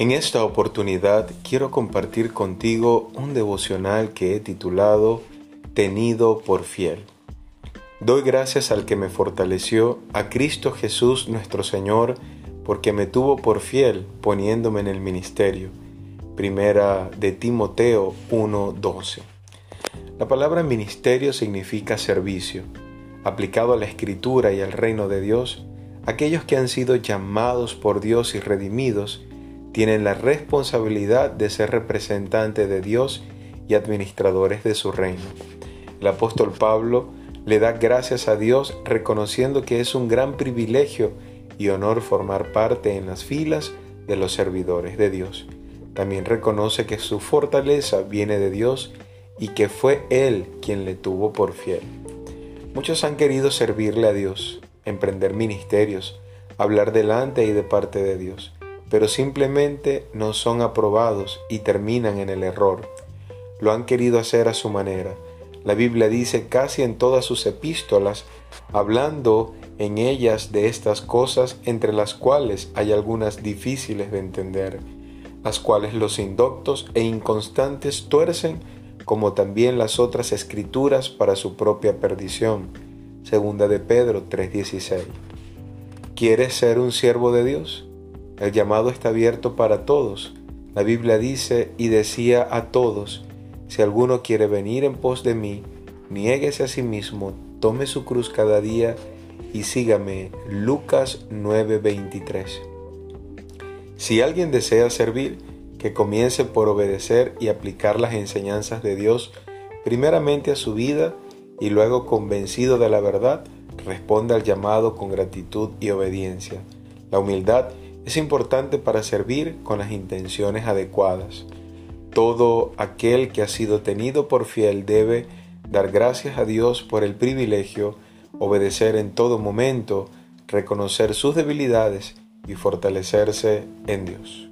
En esta oportunidad quiero compartir contigo un devocional que he titulado Tenido por fiel. Doy gracias al que me fortaleció, a Cristo Jesús nuestro Señor, porque me tuvo por fiel poniéndome en el ministerio. Primera de Timoteo 1:12. La palabra ministerio significa servicio. Aplicado a la escritura y al reino de Dios, aquellos que han sido llamados por Dios y redimidos, tienen la responsabilidad de ser representantes de Dios y administradores de su reino. El apóstol Pablo le da gracias a Dios reconociendo que es un gran privilegio y honor formar parte en las filas de los servidores de Dios. También reconoce que su fortaleza viene de Dios y que fue Él quien le tuvo por fiel. Muchos han querido servirle a Dios, emprender ministerios, hablar delante y de parte de Dios pero simplemente no son aprobados y terminan en el error. Lo han querido hacer a su manera. La Biblia dice casi en todas sus epístolas, hablando en ellas de estas cosas entre las cuales hay algunas difíciles de entender, las cuales los indoctos e inconstantes tuercen, como también las otras escrituras para su propia perdición. Segunda de Pedro 3:16. ¿Quieres ser un siervo de Dios? El llamado está abierto para todos. La Biblia dice y decía a todos, si alguno quiere venir en pos de mí, niéguese a sí mismo, tome su cruz cada día y sígame. Lucas 9:23. Si alguien desea servir, que comience por obedecer y aplicar las enseñanzas de Dios primeramente a su vida y luego convencido de la verdad, responda al llamado con gratitud y obediencia. La humildad es importante para servir con las intenciones adecuadas. Todo aquel que ha sido tenido por fiel debe dar gracias a Dios por el privilegio, obedecer en todo momento, reconocer sus debilidades y fortalecerse en Dios.